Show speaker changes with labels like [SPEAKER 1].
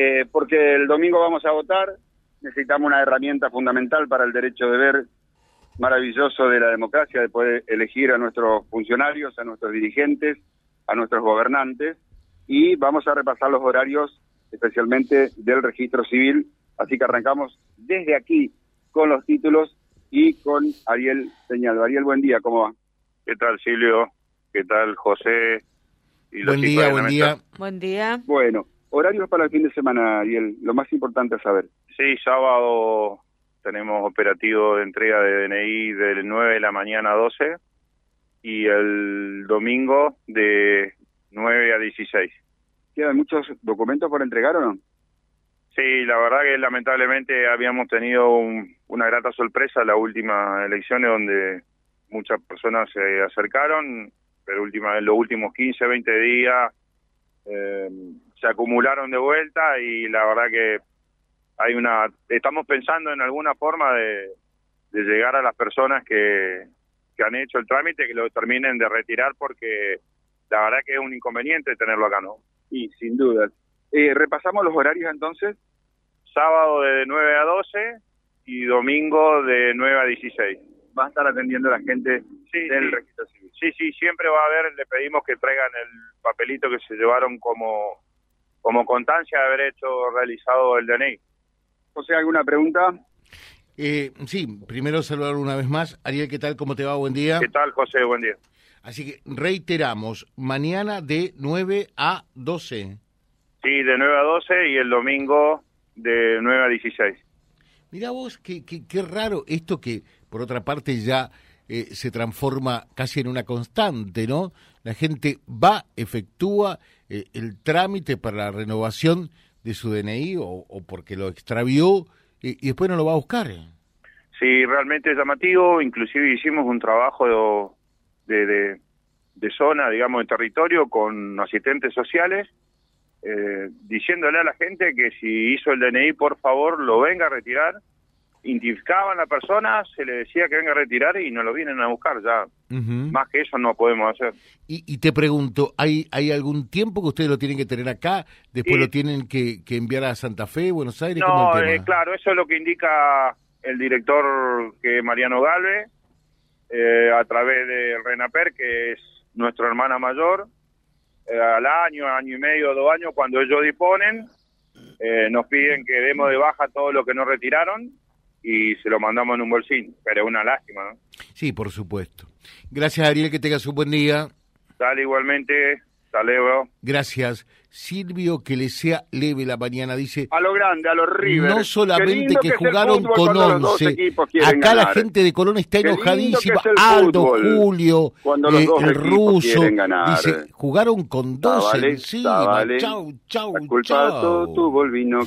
[SPEAKER 1] Eh, porque el domingo vamos a votar, necesitamos una herramienta fundamental para el derecho de ver maravilloso de la democracia, de poder elegir a nuestros funcionarios, a nuestros dirigentes, a nuestros gobernantes, y vamos a repasar los horarios, especialmente del registro civil, así que arrancamos desde aquí con los títulos y con Ariel Señal. Ariel, buen día, ¿cómo va?
[SPEAKER 2] ¿Qué tal, Silvio? ¿Qué tal, José?
[SPEAKER 3] Y buen día, buen día.
[SPEAKER 4] Buen día.
[SPEAKER 1] Bueno, horarios para el fin de semana, Ariel, lo más importante es saber.
[SPEAKER 2] Sí, sábado tenemos operativo de entrega de DNI de 9 de la mañana a 12 y el domingo de 9 a 16.
[SPEAKER 1] ¿Quedan muchos documentos por entregar o no?
[SPEAKER 2] Sí, la verdad que lamentablemente habíamos tenido una grata sorpresa en las últimas elecciones donde muchas personas se acercaron, pero última, en los últimos 15, 20 días eh, se acumularon de vuelta y la verdad que hay una estamos pensando en alguna forma de, llegar a las personas que, que han hecho el trámite que lo terminen de retirar porque la verdad que es un inconveniente tenerlo acá, ¿no?
[SPEAKER 1] Y sin duda. Eh, repasamos los horarios entonces.
[SPEAKER 2] Sábado de 9 a 12 y domingo de 9 a 16.
[SPEAKER 1] Va a estar atendiendo a la gente del registro civil.
[SPEAKER 2] Sí, sí, siempre va a haber, le pedimos que traigan el papelito que se llevaron como, como constancia de haber hecho realizado el DNI.
[SPEAKER 1] José, ¿alguna pregunta?
[SPEAKER 3] Eh, sí, primero saludar una vez más. Ariel, ¿qué tal? ¿Cómo te va? Buen día.
[SPEAKER 2] ¿Qué tal, José? Buen día.
[SPEAKER 3] Así que reiteramos, mañana de 9 a 12.
[SPEAKER 2] Sí, de 9 a 12 y el domingo de 9 a 16.
[SPEAKER 3] Mira vos, qué, qué, raro esto que, por otra parte, ya eh, se transforma casi en una constante, ¿no? La gente va, efectúa eh, el trámite para la renovación de su DNI o, porque lo extravió y, después no lo va a buscar.
[SPEAKER 2] Sí, realmente es llamativo. Inclusive hicimos un trabajo de, de, de zona, digamos, de territorio con asistentes sociales, eh, diciéndole a la gente que si hizo el DNI, por favor, lo venga a retirar identificaban a la persona, se le decía que venga a retirar y no lo vienen a buscar ya. Más que eso no podemos hacer.
[SPEAKER 3] Y, te pregunto, ¿hay, ¿hay algún tiempo que ustedes lo tienen que tener acá? ¿Después lo tienen que, enviar a Santa Fe, Buenos Aires?
[SPEAKER 2] No, eh, claro, eso es lo que indica el director que Mariano Galve, eh, a través de Renaper, que es nuestra hermana mayor, eh, al año, año y medio, dos años, cuando ellos disponen, nos piden que demos de baja todo lo que no retiraron y se lo mandamos en un bolsín, pero es una lástima, ¿no?
[SPEAKER 3] Sí, por supuesto. Gracias, Ariel, que tengas un buen día.
[SPEAKER 2] Dale, igualmente. Hasta luego.
[SPEAKER 3] Gracias. Silvio, que le sea leve la mañana, dice...
[SPEAKER 1] A lo grande, a lo River.
[SPEAKER 3] No solamente que, jugaron con once. Acá la gente de Colón está enojadísima. Aldo, Julio, eh, el ruso. Dice, jugaron con 12 encima. Chau, chau, chau.